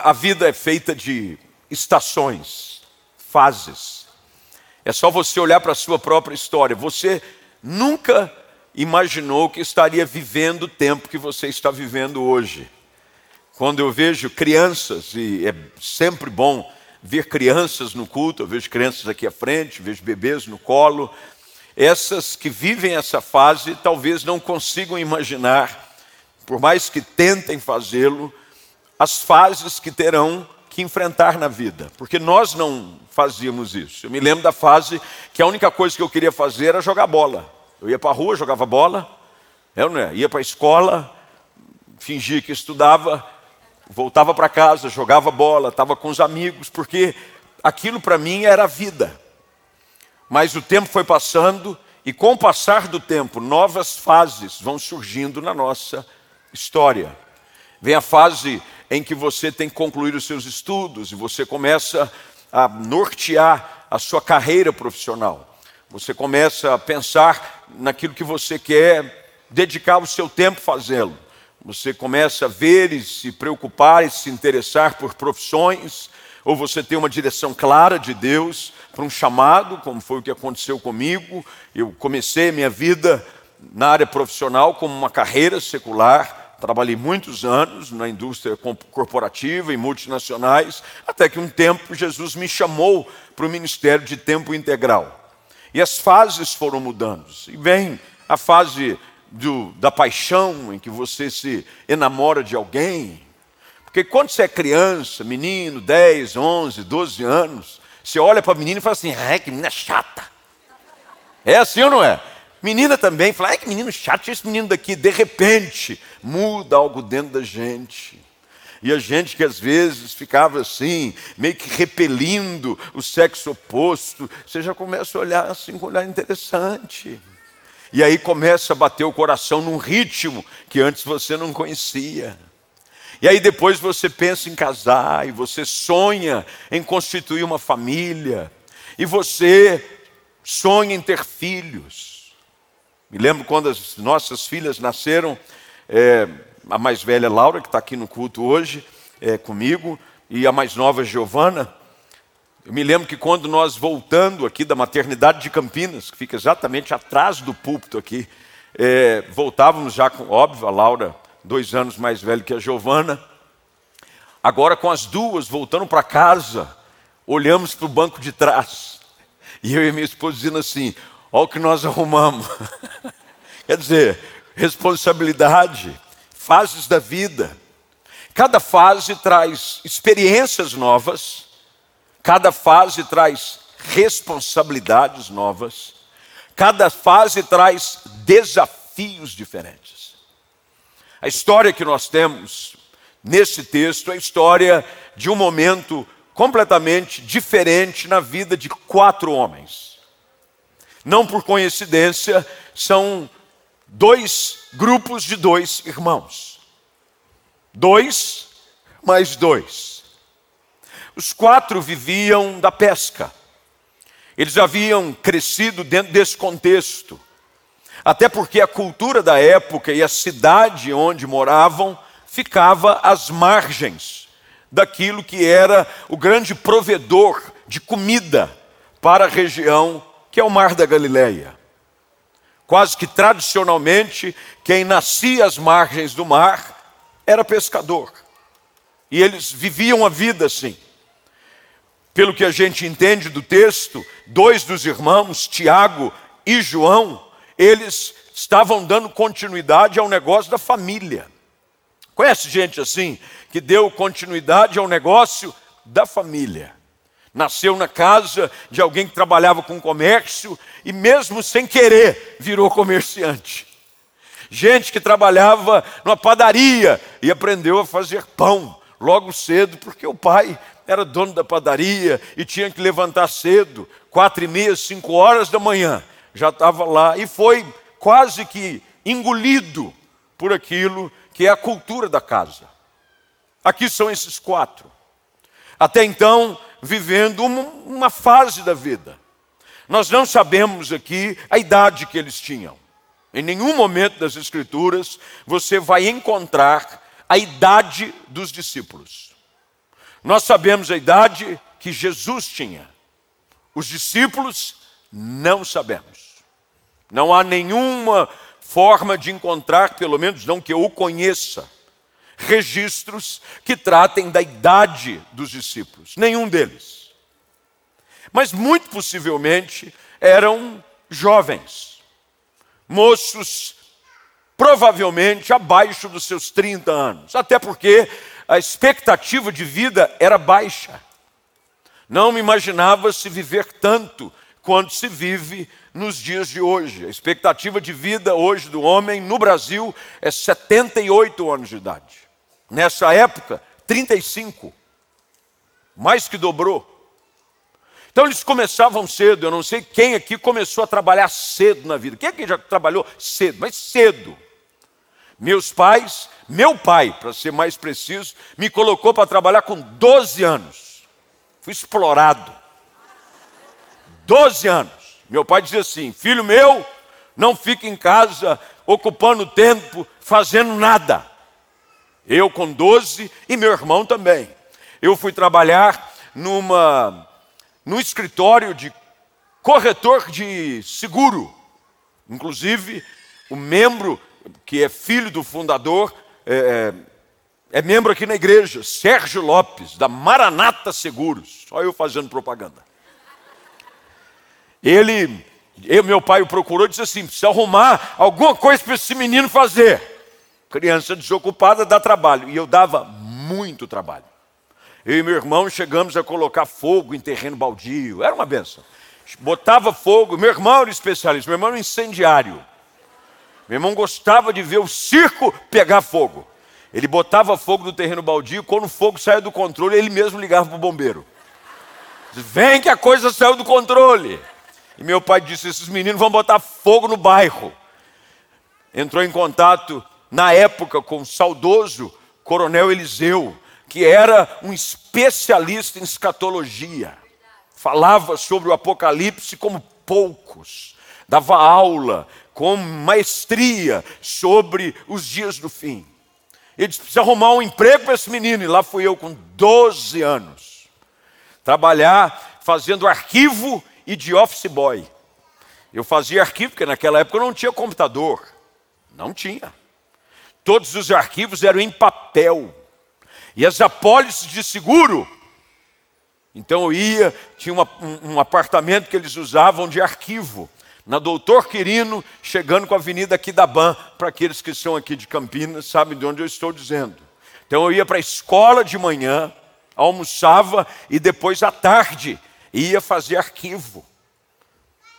A vida é feita de estações, fases. É só você olhar para a sua própria história. Você nunca imaginou que estaria vivendo o tempo que você está vivendo hoje. Quando eu vejo crianças, e é sempre bom ver crianças no culto, eu vejo crianças aqui à frente, vejo bebês no colo. Essas que vivem essa fase talvez não consigam imaginar, por mais que tentem fazê-lo, as fases que terão que enfrentar na vida, porque nós não fazíamos isso. Eu me lembro da fase que a única coisa que eu queria fazer era jogar bola. Eu ia para a rua, jogava bola, eu não ia para a escola, fingia que estudava, voltava para casa, jogava bola, estava com os amigos, porque aquilo para mim era a vida. Mas o tempo foi passando e com o passar do tempo, novas fases vão surgindo na nossa história. Vem a fase em que você tem que concluir os seus estudos e você começa a nortear a sua carreira profissional. Você começa a pensar naquilo que você quer dedicar o seu tempo fazê-lo. Você começa a ver e se preocupar e se interessar por profissões, ou você tem uma direção clara de Deus para um chamado, como foi o que aconteceu comigo. Eu comecei minha vida na área profissional como uma carreira secular, Trabalhei muitos anos na indústria corporativa e multinacionais, até que um tempo Jesus me chamou para o ministério de tempo integral. E as fases foram mudando. E vem a fase do, da paixão, em que você se enamora de alguém. Porque quando você é criança, menino, 10, 11, 12 anos, você olha para a menina e fala assim: ai, que menina chata. É assim ou não é? Menina também, fala, ai que menino chato, esse menino daqui, de repente, muda algo dentro da gente. E a gente que às vezes ficava assim, meio que repelindo o sexo oposto, você já começa a olhar assim com um olhar interessante. E aí começa a bater o coração num ritmo que antes você não conhecia. E aí depois você pensa em casar, e você sonha em constituir uma família, e você sonha em ter filhos. Me lembro quando as nossas filhas nasceram, é, a mais velha Laura, que está aqui no culto hoje é, comigo, e a mais nova Giovana. Eu me lembro que quando nós voltando aqui da maternidade de Campinas, que fica exatamente atrás do púlpito aqui, é, voltávamos já com, óbvio, a Laura, dois anos mais velha que a Giovana. Agora com as duas voltando para casa, olhamos para o banco de trás. E eu e minha esposa dizendo assim: Olha o que nós arrumamos. Quer dizer, responsabilidade, fases da vida. Cada fase traz experiências novas, cada fase traz responsabilidades novas, cada fase traz desafios diferentes. A história que nós temos nesse texto é a história de um momento completamente diferente na vida de quatro homens não por coincidência, são dois grupos de dois irmãos. Dois mais dois. Os quatro viviam da pesca. Eles haviam crescido dentro desse contexto. Até porque a cultura da época e a cidade onde moravam ficava às margens daquilo que era o grande provedor de comida para a região que é o Mar da Galileia. Quase que tradicionalmente, quem nascia às margens do mar era pescador. E eles viviam a vida assim. Pelo que a gente entende do texto, dois dos irmãos, Tiago e João, eles estavam dando continuidade ao negócio da família. Conhece gente assim, que deu continuidade ao negócio da família? Nasceu na casa de alguém que trabalhava com comércio e, mesmo sem querer, virou comerciante. Gente que trabalhava numa padaria e aprendeu a fazer pão logo cedo, porque o pai era dono da padaria e tinha que levantar cedo, quatro e meia, cinco horas da manhã, já estava lá e foi quase que engolido por aquilo que é a cultura da casa. Aqui são esses quatro. Até então, vivendo uma fase da vida. Nós não sabemos aqui a idade que eles tinham. Em nenhum momento das Escrituras você vai encontrar a idade dos discípulos. Nós sabemos a idade que Jesus tinha. Os discípulos não sabemos. Não há nenhuma forma de encontrar, pelo menos não que eu o conheça, registros que tratem da idade dos discípulos. Nenhum deles. Mas muito possivelmente eram jovens, moços provavelmente abaixo dos seus 30 anos, até porque a expectativa de vida era baixa. Não me imaginava se viver tanto quanto se vive nos dias de hoje. A expectativa de vida hoje do homem no Brasil é 78 anos de idade. Nessa época, 35. Mais que dobrou. Então eles começavam cedo, eu não sei quem aqui começou a trabalhar cedo na vida. Quem aqui já trabalhou cedo, mas cedo? Meus pais, meu pai, para ser mais preciso, me colocou para trabalhar com 12 anos. Fui explorado. 12 anos. Meu pai dizia assim: Filho meu, não fique em casa ocupando tempo fazendo nada. Eu com 12 e meu irmão também. Eu fui trabalhar numa num escritório de corretor de seguro. Inclusive, o membro que é filho do fundador, é, é, é membro aqui na igreja, Sérgio Lopes, da Maranata Seguros. Só eu fazendo propaganda. Ele, eu, meu pai o procurou e disse assim: precisa arrumar alguma coisa para esse menino fazer. Criança desocupada dá trabalho. E eu dava muito trabalho. Eu e meu irmão chegamos a colocar fogo em terreno baldio. Era uma benção. Botava fogo. Meu irmão era especialista, meu irmão era incendiário. Meu irmão gostava de ver o circo pegar fogo. Ele botava fogo no terreno baldio, quando o fogo saia do controle, ele mesmo ligava para o bombeiro. Vem que a coisa saiu do controle. E meu pai disse: esses meninos vão botar fogo no bairro. Entrou em contato, na época, com o saudoso coronel Eliseu, que era um especialista em escatologia. Falava sobre o Apocalipse como poucos. Dava aula com maestria sobre os dias do fim. Ele disse: precisa arrumar um emprego para esse menino. E lá fui eu com 12 anos. Trabalhar fazendo arquivo e de office boy. Eu fazia arquivo, porque naquela época não tinha computador. Não tinha. Todos os arquivos eram em papel. E as apólices de seguro. Então eu ia, tinha uma, um, um apartamento que eles usavam de arquivo na Doutor Quirino, chegando com a Avenida aqui da Ban, para aqueles que são aqui de Campinas, sabem de onde eu estou dizendo. Então eu ia para a escola de manhã, almoçava e depois à tarde ia fazer arquivo.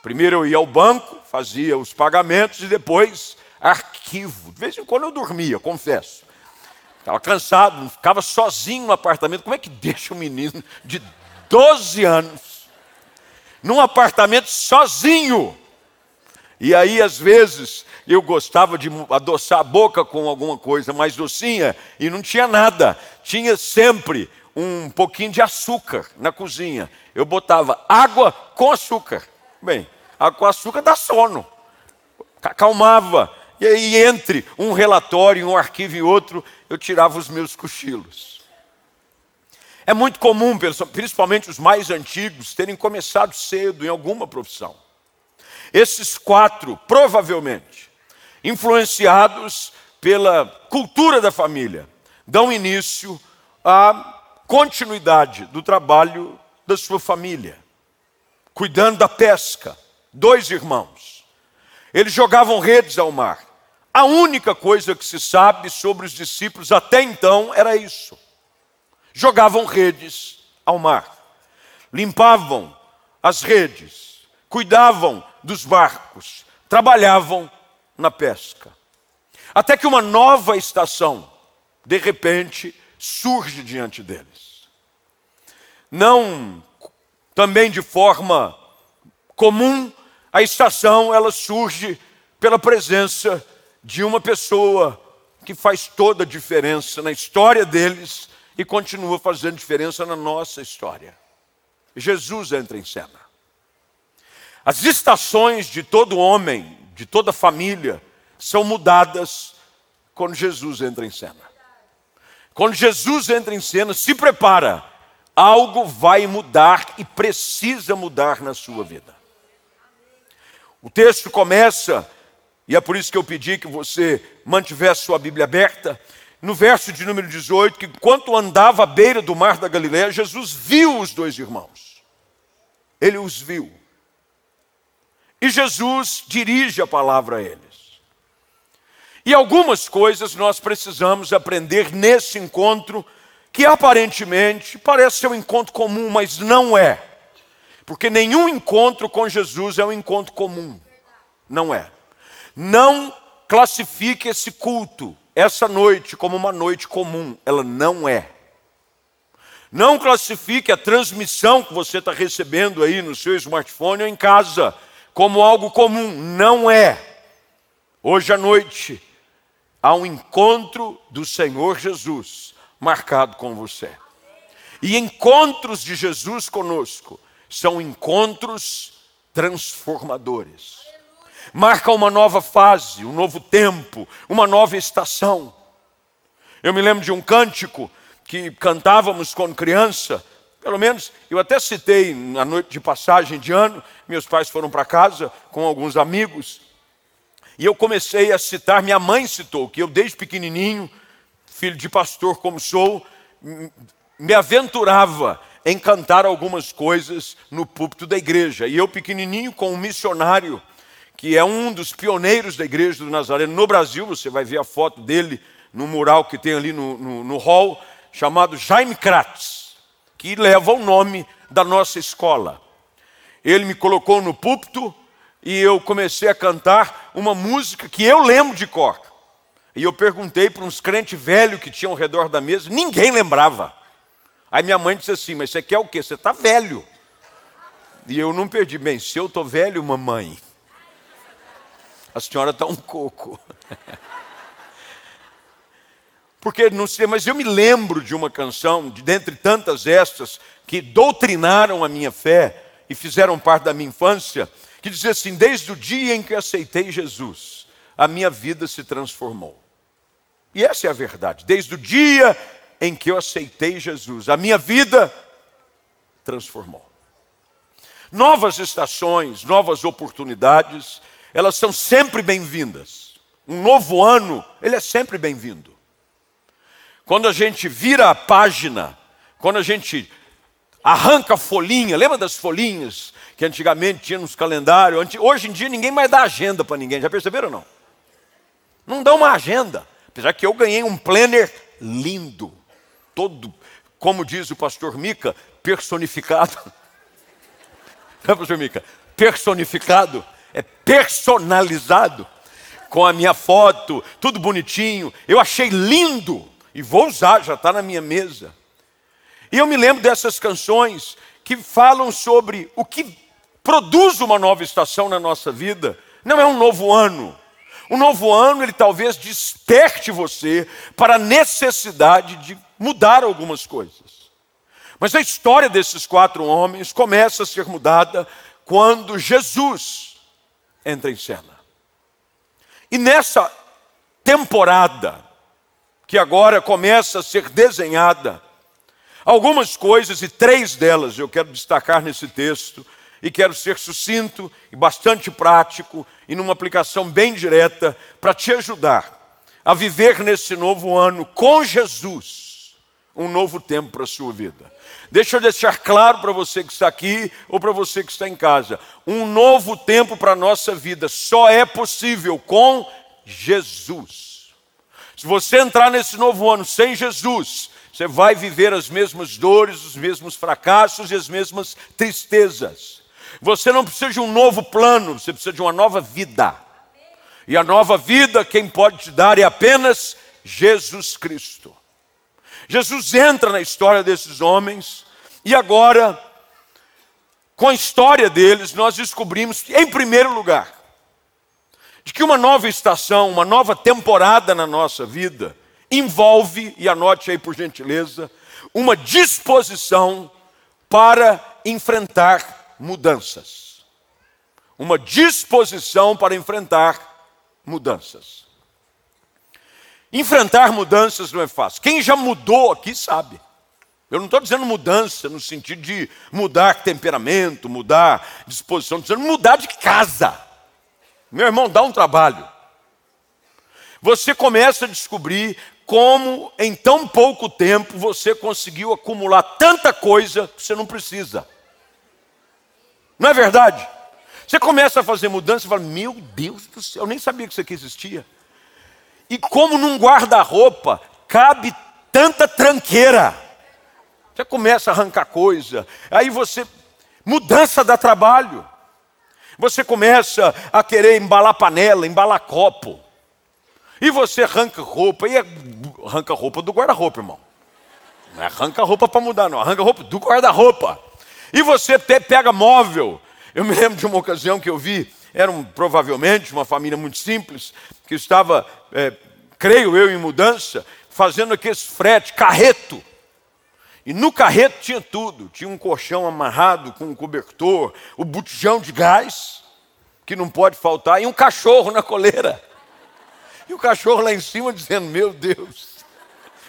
Primeiro eu ia ao banco, fazia os pagamentos e depois arquivo. De vez em quando eu dormia, confesso. Estava cansado, ficava sozinho no apartamento. Como é que deixa um menino de 12 anos num apartamento sozinho? E aí, às vezes, eu gostava de adoçar a boca com alguma coisa mais docinha e não tinha nada. Tinha sempre um pouquinho de açúcar na cozinha. Eu botava água com açúcar. Bem, água com açúcar dá sono. Acalmava. E aí, entre um relatório, um arquivo e outro, eu tirava os meus cochilos. É muito comum, principalmente os mais antigos, terem começado cedo em alguma profissão. Esses quatro, provavelmente, influenciados pela cultura da família, dão início à continuidade do trabalho da sua família, cuidando da pesca. Dois irmãos. Eles jogavam redes ao mar. A única coisa que se sabe sobre os discípulos até então era isso. Jogavam redes ao mar, limpavam as redes, cuidavam dos barcos, trabalhavam na pesca. Até que uma nova estação, de repente, surge diante deles. Não também de forma comum, a estação ela surge pela presença de uma pessoa que faz toda a diferença na história deles e continua fazendo diferença na nossa história. Jesus entra em cena. As estações de todo homem, de toda família, são mudadas quando Jesus entra em cena. Quando Jesus entra em cena, se prepara algo vai mudar e precisa mudar na sua vida. O texto começa, e é por isso que eu pedi que você mantivesse sua Bíblia aberta, no verso de número 18, que enquanto andava à beira do mar da Galiléia, Jesus viu os dois irmãos. Ele os viu. E Jesus dirige a palavra a eles. E algumas coisas nós precisamos aprender nesse encontro, que aparentemente parece ser um encontro comum, mas não é. Porque nenhum encontro com Jesus é um encontro comum. Não é. Não classifique esse culto, essa noite, como uma noite comum. Ela não é. Não classifique a transmissão que você está recebendo aí no seu smartphone ou em casa como algo comum. Não é. Hoje à noite há um encontro do Senhor Jesus marcado com você. E encontros de Jesus conosco são encontros transformadores. Marca uma nova fase, um novo tempo, uma nova estação. Eu me lembro de um cântico que cantávamos quando criança, pelo menos eu até citei na noite de passagem de ano, meus pais foram para casa com alguns amigos, e eu comecei a citar, minha mãe citou, que eu desde pequenininho, filho de pastor como sou, me aventurava em cantar algumas coisas no púlpito da igreja. E eu pequenininho com um missionário, que é um dos pioneiros da igreja do Nazareno no Brasil, você vai ver a foto dele no mural que tem ali no, no, no hall, chamado Jaime Kratz, que leva o nome da nossa escola. Ele me colocou no púlpito e eu comecei a cantar uma música que eu lembro de cor. E eu perguntei para uns crentes velhos que tinham ao redor da mesa, ninguém lembrava. Aí minha mãe disse assim: Mas você quer o quê? Você está velho. E eu não perdi. Bem, se eu estou velho, mamãe, a senhora está um coco. Porque não sei, mas eu me lembro de uma canção, de dentre tantas estas, que doutrinaram a minha fé e fizeram parte da minha infância, que dizia assim: Desde o dia em que aceitei Jesus, a minha vida se transformou. E essa é a verdade. Desde o dia em que eu aceitei Jesus, a minha vida transformou. Novas estações, novas oportunidades, elas são sempre bem-vindas. Um novo ano, ele é sempre bem-vindo. Quando a gente vira a página, quando a gente arranca a folhinha, lembra das folhinhas que antigamente tinha nos calendários? Hoje em dia ninguém mais dá agenda para ninguém, já perceberam ou não? Não dá uma agenda. Apesar que eu ganhei um planner lindo, todo, como diz o pastor Mica, personificado. Não é, pastor Mica? Personificado, é personalizado, com a minha foto, tudo bonitinho. Eu achei lindo e vou usar, já está na minha mesa. E eu me lembro dessas canções que falam sobre o que produz uma nova estação na nossa vida. Não é um novo ano. Um novo ano, ele talvez desperte você para a necessidade de mudar algumas coisas. Mas a história desses quatro homens começa a ser mudada quando Jesus entra em cena. E nessa temporada, que agora começa a ser desenhada, algumas coisas, e três delas eu quero destacar nesse texto, e quero ser sucinto e bastante prático e numa aplicação bem direta para te ajudar a viver nesse novo ano com Jesus um novo tempo para a sua vida. Deixa eu deixar claro para você que está aqui ou para você que está em casa: um novo tempo para a nossa vida só é possível com Jesus. Se você entrar nesse novo ano sem Jesus, você vai viver as mesmas dores, os mesmos fracassos e as mesmas tristezas. Você não precisa de um novo plano, você precisa de uma nova vida. E a nova vida, quem pode te dar é apenas Jesus Cristo. Jesus entra na história desses homens, e agora, com a história deles, nós descobrimos, em primeiro lugar, de que uma nova estação, uma nova temporada na nossa vida, envolve, e anote aí por gentileza, uma disposição para enfrentar mudanças. Uma disposição para enfrentar mudanças. Enfrentar mudanças não é fácil. Quem já mudou aqui sabe. Eu não estou dizendo mudança no sentido de mudar temperamento, mudar disposição, estou dizendo mudar de casa. Meu irmão, dá um trabalho. Você começa a descobrir como em tão pouco tempo você conseguiu acumular tanta coisa que você não precisa. Não é verdade? Você começa a fazer mudança e fala: Meu Deus do céu, eu nem sabia que isso aqui existia. E como num guarda-roupa cabe tanta tranqueira. Você começa a arrancar coisa, aí você. Mudança dá trabalho. Você começa a querer embalar panela, embalar copo. E você arranca roupa, e é, arranca roupa do guarda-roupa, irmão. Não é arranca roupa para mudar, não, arranca roupa do guarda-roupa. E você até pega móvel. Eu me lembro de uma ocasião que eu vi, era um, provavelmente uma família muito simples, que estava, é, creio eu, em mudança, fazendo aqueles frete, carreto. E no carreto tinha tudo: tinha um colchão amarrado com um cobertor, o botijão de gás, que não pode faltar, e um cachorro na coleira. E o cachorro lá em cima dizendo: Meu Deus,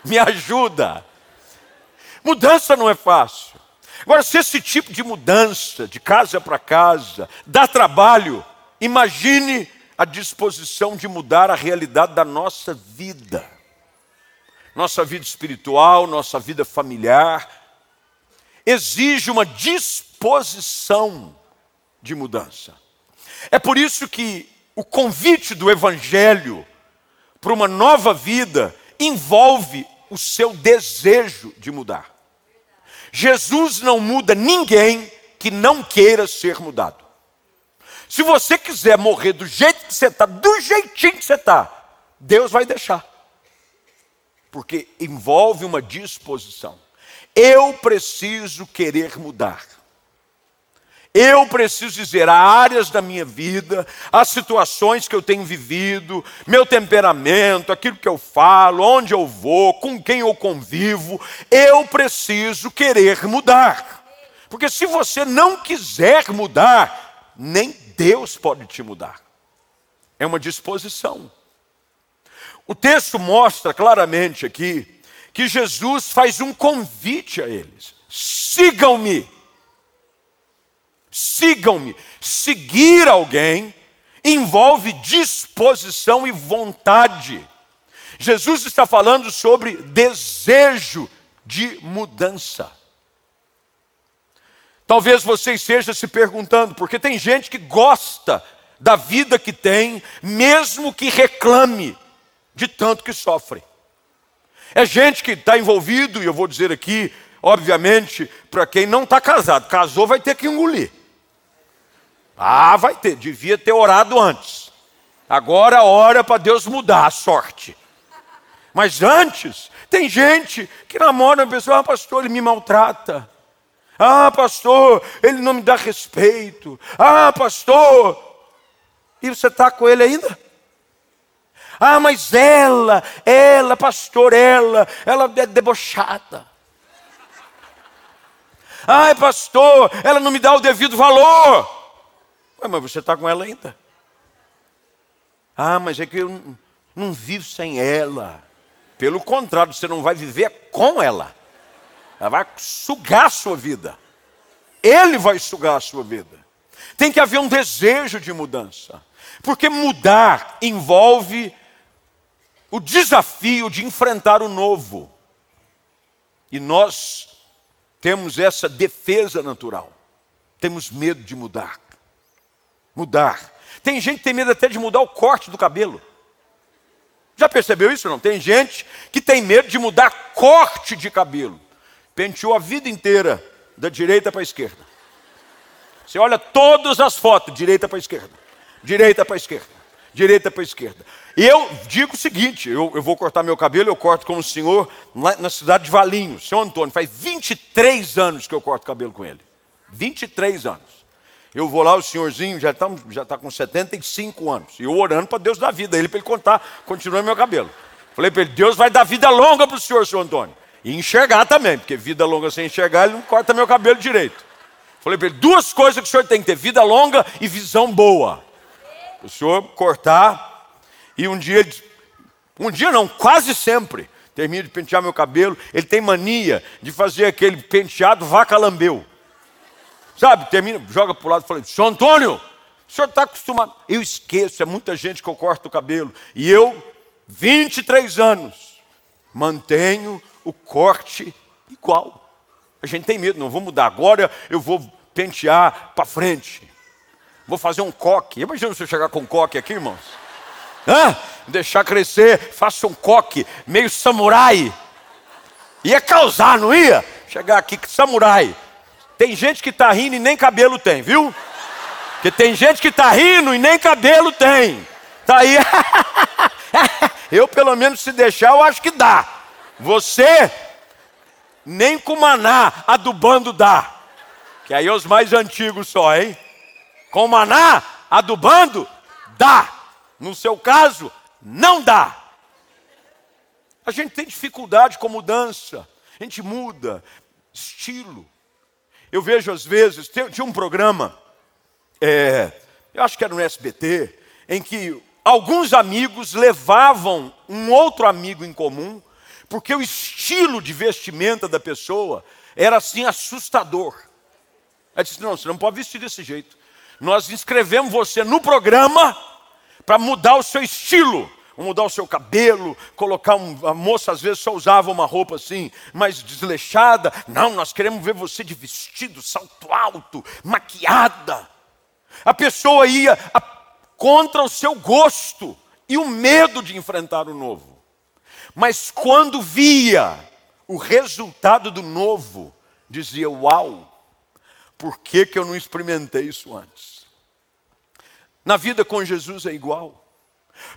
me ajuda. Mudança não é fácil. Agora, se esse tipo de mudança, de casa para casa, dá trabalho, imagine a disposição de mudar a realidade da nossa vida. Nossa vida espiritual, nossa vida familiar, exige uma disposição de mudança. É por isso que o convite do Evangelho para uma nova vida envolve o seu desejo de mudar. Jesus não muda ninguém que não queira ser mudado. Se você quiser morrer do jeito que você está, do jeitinho que você está, Deus vai deixar. Porque envolve uma disposição. Eu preciso querer mudar. Eu preciso dizer, há áreas da minha vida, as situações que eu tenho vivido, meu temperamento, aquilo que eu falo, onde eu vou, com quem eu convivo, eu preciso querer mudar. Porque se você não quiser mudar, nem Deus pode te mudar. É uma disposição. O texto mostra claramente aqui que Jesus faz um convite a eles: sigam-me. Sigam-me. Seguir alguém envolve disposição e vontade. Jesus está falando sobre desejo de mudança. Talvez você esteja se perguntando, porque tem gente que gosta da vida que tem, mesmo que reclame de tanto que sofre. É gente que está envolvido, e eu vou dizer aqui, obviamente, para quem não está casado, casou vai ter que engolir. Ah, vai ter, devia ter orado antes. Agora ora para Deus mudar a sorte. Mas antes, tem gente que namora uma pessoa, ah, pastor, ele me maltrata. Ah, pastor, ele não me dá respeito. Ah, pastor. E você está com ele ainda? Ah, mas ela, ela, pastor, ela, ela é debochada. Ai, pastor, ela não me dá o devido valor. Ué, mas você está com ela ainda? Ah, mas é que eu não, vivo sem ela. Pelo contrário, você não vai viver com ela. Ela vai sugar a sua vida. Ele vai sugar a sua vida. Tem que haver um desejo de mudança. Porque mudar envolve o desafio de enfrentar o novo. E nós temos essa defesa natural. Temos medo de mudar mudar. Tem gente que tem medo até de mudar o corte do cabelo. Já percebeu isso? Não? Tem gente que tem medo de mudar corte de cabelo. Penteou a vida inteira, da direita para a esquerda. Você olha todas as fotos, direita para a esquerda, direita para a esquerda, direita para a esquerda. E eu digo o seguinte: eu, eu, vou cortar meu cabelo, eu corto com o senhor na cidade de Valinhos, seu Antônio. Faz 23 anos que eu corto cabelo com ele. 23 anos. Eu vou lá, o senhorzinho já está já tá com 75 anos. E eu orando para Deus dar vida, ele para ele contar, continuando meu cabelo. Falei para ele, Deus vai dar vida longa para o senhor, senhor Antônio. E enxergar também, porque vida longa sem enxergar, ele não corta meu cabelo direito. Falei para ele, duas coisas que o senhor tem que ter, vida longa e visão boa. O senhor cortar, e um dia, um dia não, quase sempre, termino de pentear meu cabelo, ele tem mania de fazer aquele penteado vaca lambeu. Sabe, termina, joga para o lado e fala, senhor Antônio, o senhor está acostumado. Eu esqueço, é muita gente que eu corto o cabelo. E eu, 23 anos, mantenho o corte igual. A gente tem medo, não vou mudar. Agora eu vou pentear para frente. Vou fazer um coque. Imagina se eu chegar com um coque aqui, irmãos. Hã? Deixar crescer, faça um coque, meio samurai. Ia causar, não ia? Chegar aqui samurai. Tem gente que está rindo e nem cabelo tem, viu? Porque tem gente que está rindo e nem cabelo tem. Tá aí. eu, pelo menos, se deixar, eu acho que dá. Você, nem com maná adubando dá. Que aí é os mais antigos só, hein? Com maná adubando, dá. No seu caso, não dá. A gente tem dificuldade com mudança. A gente muda estilo, eu vejo às vezes, tinha um programa, é, eu acho que era no SBT, em que alguns amigos levavam um outro amigo em comum, porque o estilo de vestimenta da pessoa era assim assustador. Aí disse: não, você não pode vestir desse jeito. Nós inscrevemos você no programa para mudar o seu estilo mudar o seu cabelo, colocar um, a moça às vezes só usava uma roupa assim, mais desleixada. Não, nós queremos ver você de vestido, salto alto, maquiada. A pessoa ia a, contra o seu gosto e o medo de enfrentar o novo. Mas quando via o resultado do novo, dizia: Uau, por que, que eu não experimentei isso antes? Na vida com Jesus é igual.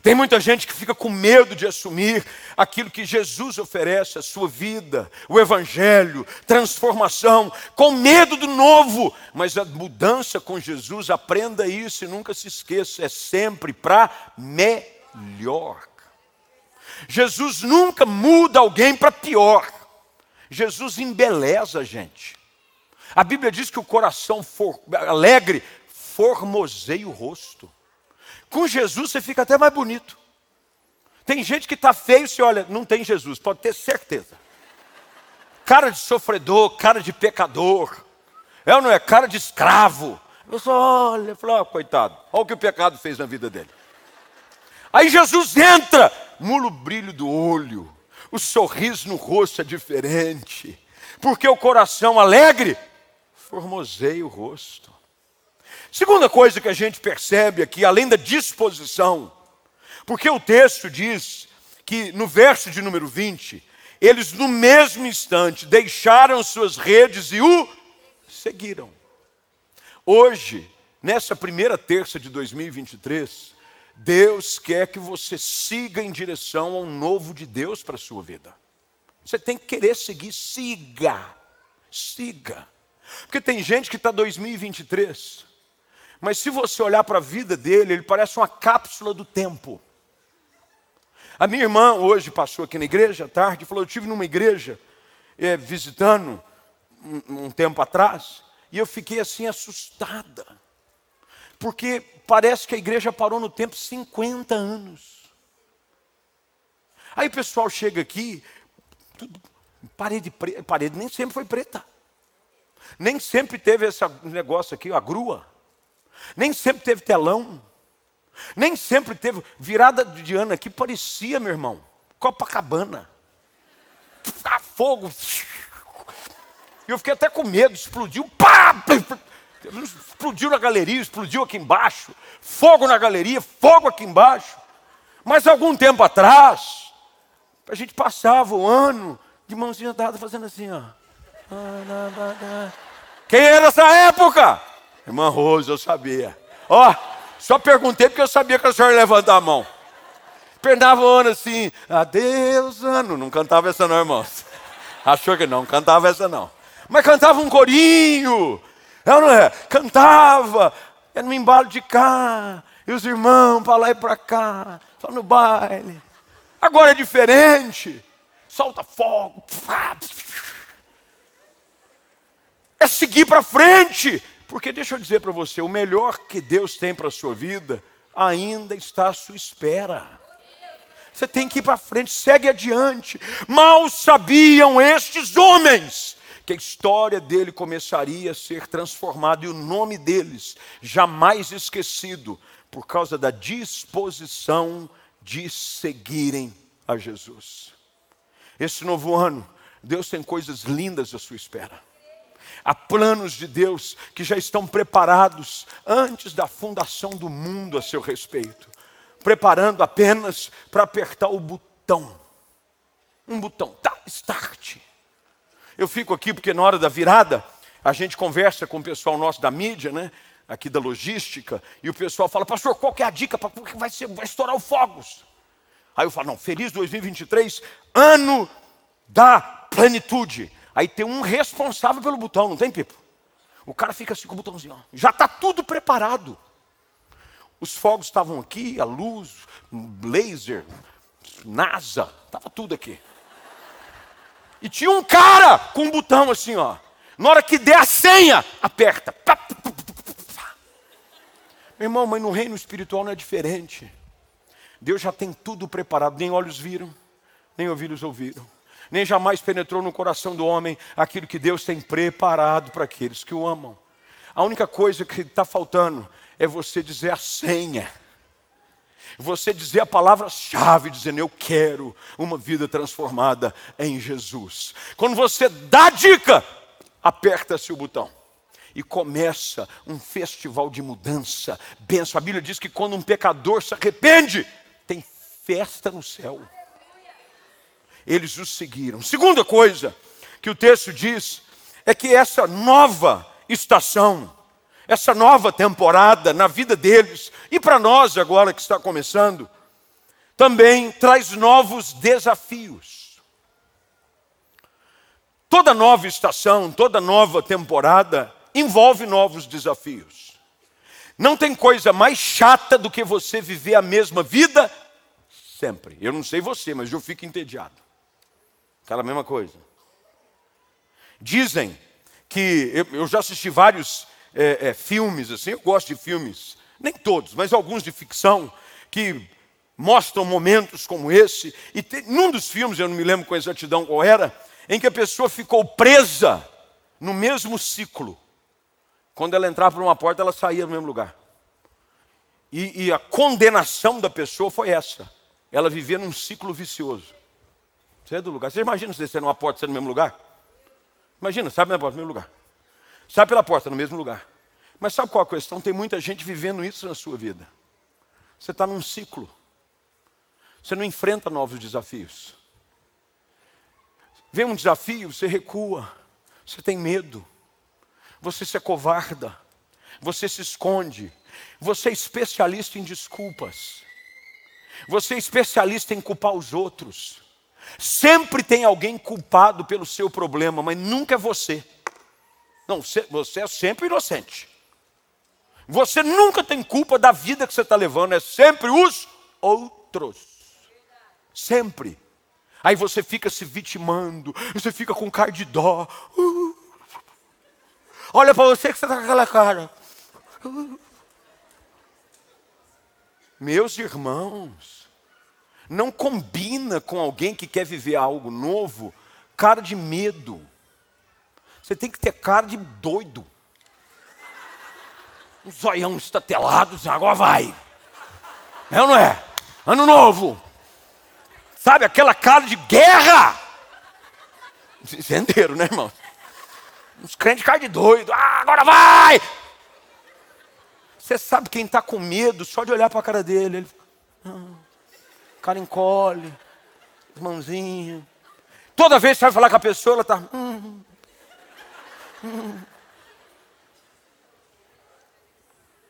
Tem muita gente que fica com medo de assumir aquilo que Jesus oferece, a sua vida, o Evangelho, transformação, com medo do novo. Mas a mudança com Jesus, aprenda isso e nunca se esqueça, é sempre para melhor. Jesus nunca muda alguém para pior. Jesus embeleza a gente. A Bíblia diz que o coração for, alegre formoseia o rosto. Com Jesus você fica até mais bonito. Tem gente que está feio, se olha, não tem Jesus, pode ter certeza. Cara de sofredor, cara de pecador. É ou não é? Cara de escravo. Eu só olha, falo, oh, coitado, olha o que o pecado fez na vida dele. Aí Jesus entra, mula o brilho do olho, o sorriso no rosto é diferente, porque o coração alegre formoseia o rosto. Segunda coisa que a gente percebe aqui, além da disposição, porque o texto diz que no verso de número 20, eles no mesmo instante deixaram suas redes e o seguiram. Hoje, nessa primeira terça de 2023, Deus quer que você siga em direção ao novo de Deus para a sua vida. Você tem que querer seguir, siga, siga. Porque tem gente que está 2023 mas se você olhar para a vida dele, ele parece uma cápsula do tempo. A minha irmã hoje passou aqui na igreja à tarde e falou: Eu estive numa igreja é, visitando um, um tempo atrás e eu fiquei assim assustada, porque parece que a igreja parou no tempo 50 anos. Aí o pessoal chega aqui, tudo, parede preta, parede nem sempre foi preta, nem sempre teve esse negócio aqui, a grua. Nem sempre teve telão. Nem sempre teve. Virada de ano aqui parecia, meu irmão, Copacabana. Fogo. E eu fiquei até com medo, explodiu. Pá! Explodiu na galeria, explodiu aqui embaixo. Fogo na galeria, fogo aqui embaixo. Mas algum tempo atrás, a gente passava o ano de mãozinha dada fazendo assim, ó. Quem era essa época? Irmã Rose, eu sabia. Ó, oh, só perguntei porque eu sabia que a senhora ia levantar a mão. Pernava o ano assim, adeus ano. Não cantava essa não, irmãos. Achou que não, cantava essa não. Mas cantava um corinho. É não é? Cantava. Era no embalo de cá. E os irmãos para lá e para cá. Só no baile. Agora é diferente. Solta fogo. É seguir para frente. Porque deixa eu dizer para você, o melhor que Deus tem para a sua vida ainda está à sua espera. Você tem que ir para frente, segue adiante. Mal sabiam estes homens que a história dele começaria a ser transformada e o nome deles jamais esquecido por causa da disposição de seguirem a Jesus. Esse novo ano, Deus tem coisas lindas à sua espera. Há planos de Deus que já estão preparados antes da fundação do mundo a seu respeito, preparando apenas para apertar o botão. Um botão, tá, start. Eu fico aqui porque na hora da virada, a gente conversa com o pessoal nosso da mídia, né? Aqui da logística, e o pessoal fala, pastor, qual é a dica? Porque vai, ser, vai estourar os fogos. Aí eu falo, não, feliz 2023, ano da plenitude. Aí tem um responsável pelo botão, não tem, Pipo? O cara fica assim com o botãozinho, ó. já está tudo preparado. Os fogos estavam aqui, a luz, laser, NASA, estava tudo aqui. E tinha um cara com um botão assim, ó. Na hora que der a senha, aperta. Meu irmão, mas no reino espiritual não é diferente. Deus já tem tudo preparado, nem olhos viram, nem ouvidos ouviram, nem jamais penetrou no coração do homem aquilo que Deus tem preparado para aqueles que o amam. A única coisa que está faltando é você dizer a senha, você dizer a palavra-chave, dizendo: Eu quero uma vida transformada em Jesus. Quando você dá a dica, aperta-se o botão e começa um festival de mudança. Benção. A Bíblia diz que quando um pecador se arrepende, tem festa no céu. Eles os seguiram. Segunda coisa que o texto diz é que essa nova estação, essa nova temporada na vida deles e para nós agora que está começando, também traz novos desafios. Toda nova estação, toda nova temporada envolve novos desafios. Não tem coisa mais chata do que você viver a mesma vida sempre. Eu não sei você, mas eu fico entediado. Aquela mesma coisa. Dizem que eu, já assisti vários é, é, filmes assim, eu gosto de filmes, nem todos, mas alguns de ficção que mostram momentos como esse. E num dos filmes, eu não me lembro com exatidão qual era, em que a pessoa ficou presa no mesmo ciclo. Quando ela entrava por uma porta, ela saía no mesmo lugar. E, e a condenação da pessoa foi essa. Ela vivia num ciclo vicioso. Você é do lugar. Você imagina você descer numa porta, você no mesmo lugar? Imagina, sabe na porta, no mesmo lugar. Sabe pela porta, no mesmo lugar. Mas sabe qual a questão? Tem muita gente vivendo isso na sua vida. Você está num ciclo. Você não enfrenta novos desafios. Vem um desafio, você recua. Você tem medo você se acovarda, você se esconde, você é especialista em desculpas, você é especialista em culpar os outros. Sempre tem alguém culpado pelo seu problema, mas nunca é você. Não, você é sempre inocente. Você nunca tem culpa da vida que você está levando, é sempre os outros. Sempre. Aí você fica se vitimando, você fica com cara de dó. Uh, Olha para você que você está com aquela cara. Meus irmãos, não combina com alguém que quer viver algo novo, cara de medo. Você tem que ter cara de doido. Um zoião estatelado, agora vai. É ou não é? Ano novo. Sabe, aquela cara de guerra. Entenderam, né, irmão? Os crentes caem de doido. Ah, agora vai! Você sabe quem está com medo só de olhar para a cara dele. Ele, ah, cara encolhe, mãozinha. Toda vez que você vai falar com a pessoa, ela está. Hum, hum.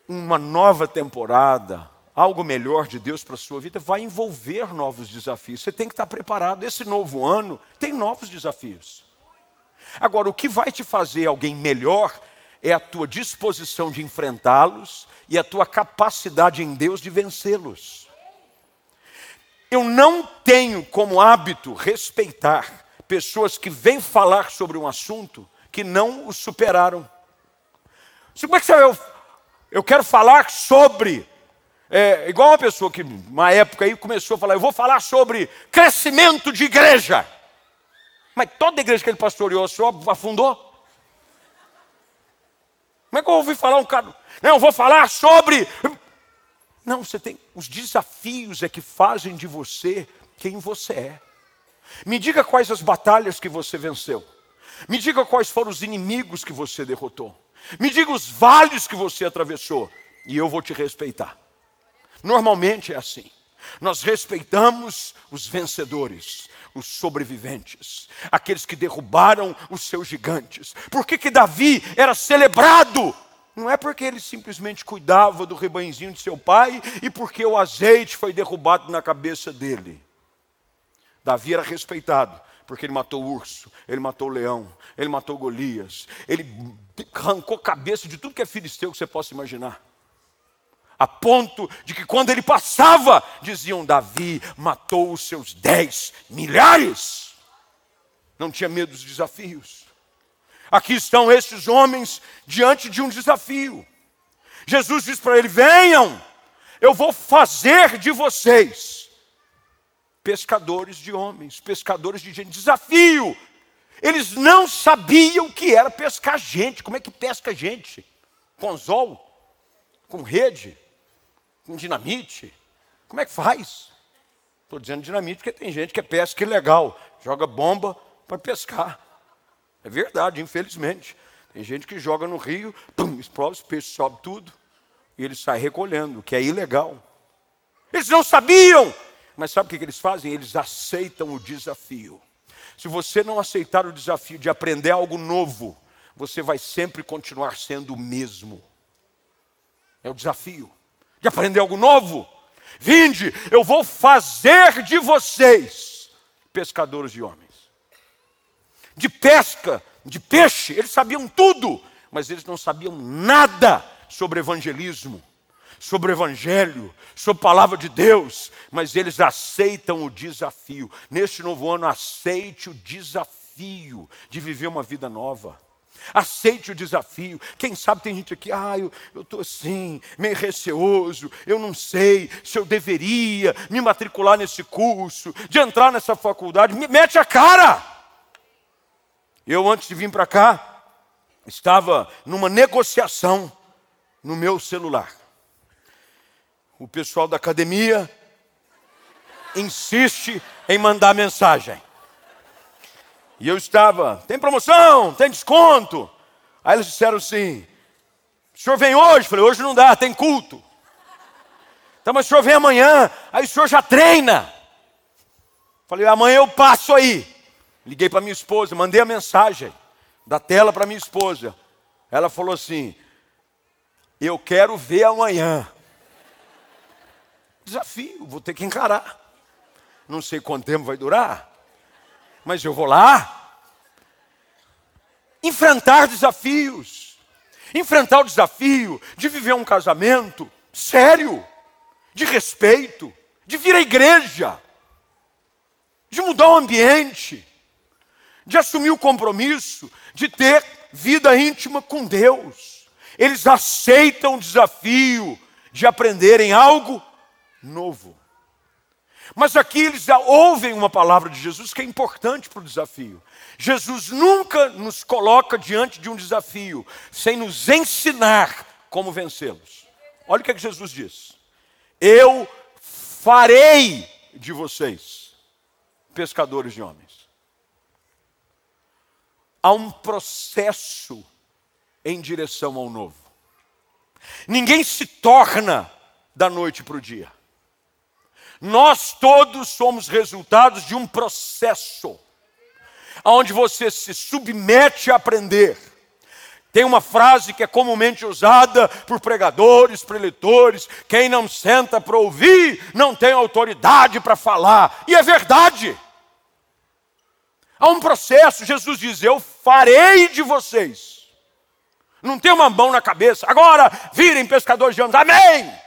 Uma nova temporada, algo melhor de Deus para a sua vida, vai envolver novos desafios. Você tem que estar preparado. Esse novo ano tem novos desafios. Agora, o que vai te fazer alguém melhor é a tua disposição de enfrentá-los e a tua capacidade em Deus de vencê-los. Eu não tenho como hábito respeitar pessoas que vêm falar sobre um assunto que não o superaram. Como é que você eu, eu quero falar sobre É igual uma pessoa que, uma época aí, começou a falar: eu vou falar sobre crescimento de igreja. Mas toda igreja que ele pastoreou só afundou. Como é que eu ouvi falar um cara? Não, eu vou falar sobre. Não, você tem. Os desafios é que fazem de você quem você é. Me diga quais as batalhas que você venceu. Me diga quais foram os inimigos que você derrotou. Me diga os vales que você atravessou. E eu vou te respeitar. Normalmente é assim. Nós respeitamos os vencedores, os sobreviventes, aqueles que derrubaram os seus gigantes. Por que, que Davi era celebrado? Não é porque ele simplesmente cuidava do rebanhozinho de seu pai e porque o azeite foi derrubado na cabeça dele. Davi era respeitado porque ele matou o urso, ele matou o leão, ele matou Golias, ele arrancou cabeça de tudo que é filisteu que você possa imaginar. A ponto de que quando ele passava, diziam: Davi matou os seus dez milhares. Não tinha medo dos desafios. Aqui estão esses homens diante de um desafio. Jesus diz para ele: Venham, eu vou fazer de vocês pescadores de homens, pescadores de gente. Desafio. Eles não sabiam que era pescar gente. Como é que pesca gente? Com anzol? Com rede? Com dinamite? Como é que faz? Estou dizendo dinamite porque tem gente que é pesca ilegal, joga bomba para pescar. É verdade, infelizmente. Tem gente que joga no rio, pum, explode, os peixes sobem tudo, e ele sai recolhendo, que é ilegal. Eles não sabiam mas sabe o que eles fazem? Eles aceitam o desafio. Se você não aceitar o desafio de aprender algo novo, você vai sempre continuar sendo o mesmo. É o desafio de aprender algo novo. Vinde, eu vou fazer de vocês pescadores de homens. De pesca, de peixe, eles sabiam tudo, mas eles não sabiam nada sobre evangelismo sobre o Evangelho, sobre a palavra de Deus, mas eles aceitam o desafio. Neste novo ano, aceite o desafio de viver uma vida nova. Aceite o desafio. Quem sabe tem gente aqui, ah, eu estou assim, meio receoso, eu não sei se eu deveria me matricular nesse curso, de entrar nessa faculdade. Me mete a cara! Eu, antes de vir para cá, estava numa negociação no meu celular o pessoal da academia insiste em mandar mensagem. E eu estava, tem promoção, tem desconto. Aí eles disseram assim: o senhor vem hoje? falei, hoje não dá, tem culto. Então, mas o senhor vem amanhã, aí o senhor já treina. Falei, amanhã eu passo aí. Liguei para minha esposa, mandei a mensagem da tela para minha esposa. Ela falou assim: Eu quero ver amanhã. Desafio, vou ter que encarar. Não sei quanto tempo vai durar, mas eu vou lá. Enfrentar desafios. Enfrentar o desafio de viver um casamento sério, de respeito, de vir à igreja, de mudar o ambiente, de assumir o compromisso de ter vida íntima com Deus. Eles aceitam o desafio de aprenderem algo novo. Mas aqui eles ouvem uma palavra de Jesus que é importante para o desafio. Jesus nunca nos coloca diante de um desafio sem nos ensinar como vencê-los. Olha o que, é que Jesus diz: Eu farei de vocês pescadores de homens. Há um processo em direção ao novo. Ninguém se torna da noite para o dia. Nós todos somos resultados de um processo, onde você se submete a aprender. Tem uma frase que é comumente usada por pregadores, preletores: quem não senta para ouvir, não tem autoridade para falar. E é verdade. Há um processo, Jesus diz: Eu farei de vocês. Não tem uma mão na cabeça, agora virem pescadores de homens, amém.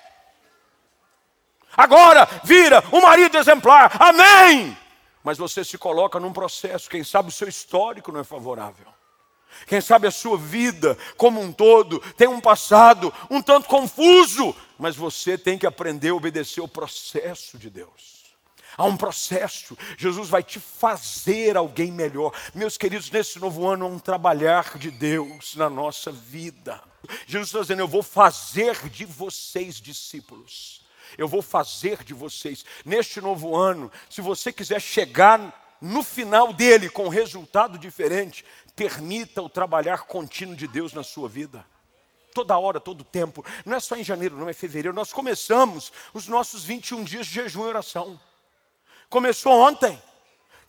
Agora vira um marido exemplar. Amém! Mas você se coloca num processo, quem sabe o seu histórico não é favorável. Quem sabe a sua vida como um todo tem um passado um tanto confuso. mas você tem que aprender a obedecer o processo de Deus. Há um processo, Jesus vai te fazer alguém melhor. Meus queridos, nesse novo ano há um trabalhar de Deus na nossa vida. Jesus está dizendo: Eu vou fazer de vocês discípulos. Eu vou fazer de vocês. Neste novo ano, se você quiser chegar no final dele com um resultado diferente, permita o trabalhar contínuo de Deus na sua vida. Toda hora, todo tempo. Não é só em janeiro, não é fevereiro. Nós começamos os nossos 21 dias de jejum e oração. Começou ontem.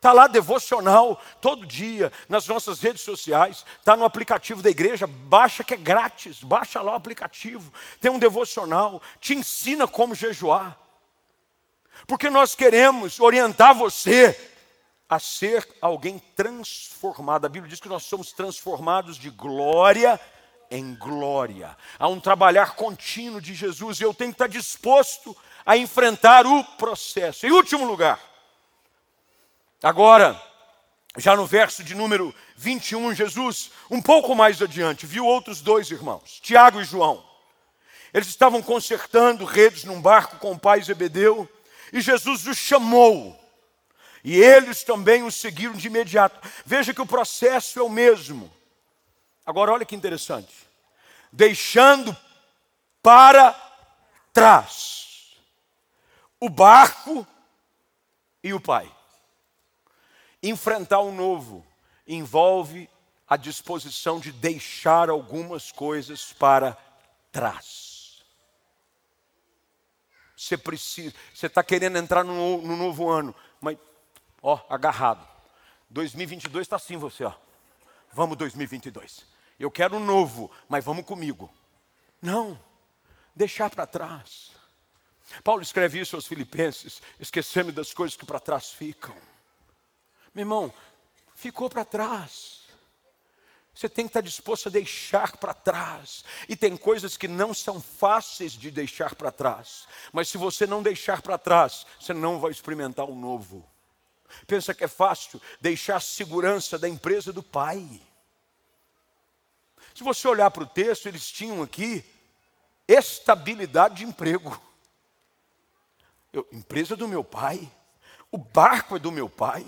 Está lá devocional todo dia nas nossas redes sociais, está no aplicativo da igreja, baixa que é grátis, baixa lá o aplicativo, tem um devocional, te ensina como jejuar. Porque nós queremos orientar você a ser alguém transformado. A Bíblia diz que nós somos transformados de glória em glória. Há um trabalhar contínuo de Jesus e eu tenho que estar disposto a enfrentar o processo. Em último lugar, Agora, já no verso de número 21, Jesus, um pouco mais adiante, viu outros dois irmãos, Tiago e João. Eles estavam consertando redes num barco com o pai Zebedeu, e Jesus os chamou. E eles também o seguiram de imediato. Veja que o processo é o mesmo. Agora, olha que interessante. Deixando para trás o barco e o pai. Enfrentar o novo envolve a disposição de deixar algumas coisas para trás. Você precisa, você está querendo entrar no, no, novo ano, mas, ó, agarrado. 2022 está assim você, ó. Vamos 2022. Eu quero um novo, mas vamos comigo. Não, deixar para trás. Paulo escreve isso aos Filipenses: esquecendo das coisas que para trás ficam. Meu irmão, ficou para trás. Você tem que estar disposto a deixar para trás. E tem coisas que não são fáceis de deixar para trás. Mas se você não deixar para trás, você não vai experimentar o novo. Pensa que é fácil deixar a segurança da empresa do pai. Se você olhar para o texto, eles tinham aqui estabilidade de emprego. Eu, empresa do meu pai, o barco é do meu pai.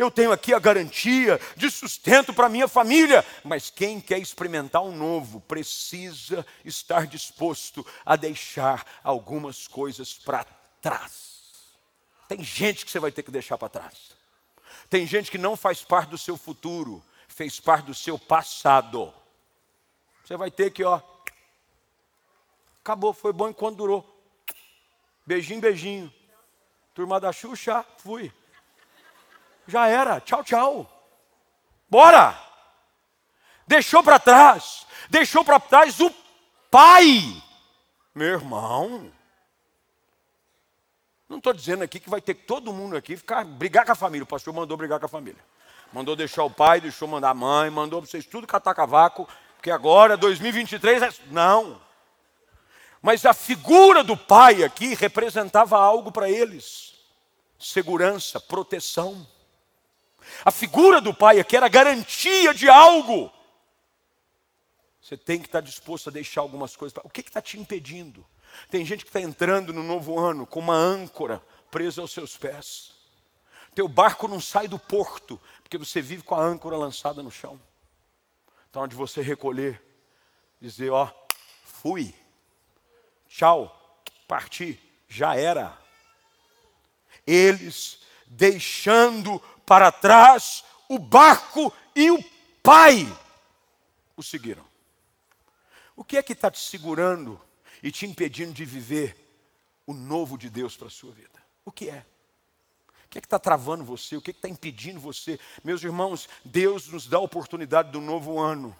Eu tenho aqui a garantia de sustento para minha família, mas quem quer experimentar um novo precisa estar disposto a deixar algumas coisas para trás. Tem gente que você vai ter que deixar para trás. Tem gente que não faz parte do seu futuro, fez parte do seu passado. Você vai ter que, ó, acabou, foi bom enquanto durou. Beijinho, beijinho. Turma da Xuxa, fui já era, tchau, tchau. Bora! Deixou para trás, deixou para trás o pai. Meu irmão, não estou dizendo aqui que vai ter todo mundo aqui ficar brigar com a família. O pastor mandou brigar com a família. Mandou deixar o pai, deixou mandar a mãe, mandou vocês tudo catar cavaco, porque agora 2023 é... não. Mas a figura do pai aqui representava algo para eles: segurança, proteção. A figura do pai aqui era garantia de algo. Você tem que estar disposto a deixar algumas coisas. O que está te impedindo? Tem gente que está entrando no novo ano com uma âncora presa aos seus pés. Teu barco não sai do porto, porque você vive com a âncora lançada no chão. Então, onde você recolher, dizer: Ó, fui, tchau, parti, já era. Eles deixando para trás o barco e o pai o seguiram. O que é que está te segurando e te impedindo de viver o novo de Deus para a sua vida? O que é? O que é que está travando você? O que é está impedindo você? Meus irmãos, Deus nos dá a oportunidade do novo ano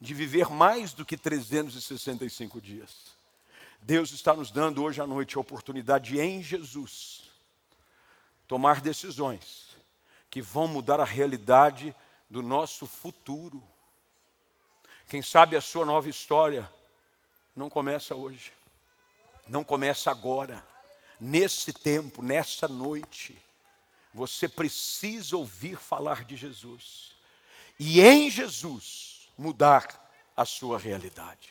de viver mais do que 365 dias. Deus está nos dando hoje à noite a oportunidade de, em Jesus, tomar decisões que vão mudar a realidade do nosso futuro. Quem sabe a sua nova história não começa hoje, não começa agora, nesse tempo, nessa noite. Você precisa ouvir falar de Jesus e em Jesus mudar a sua realidade.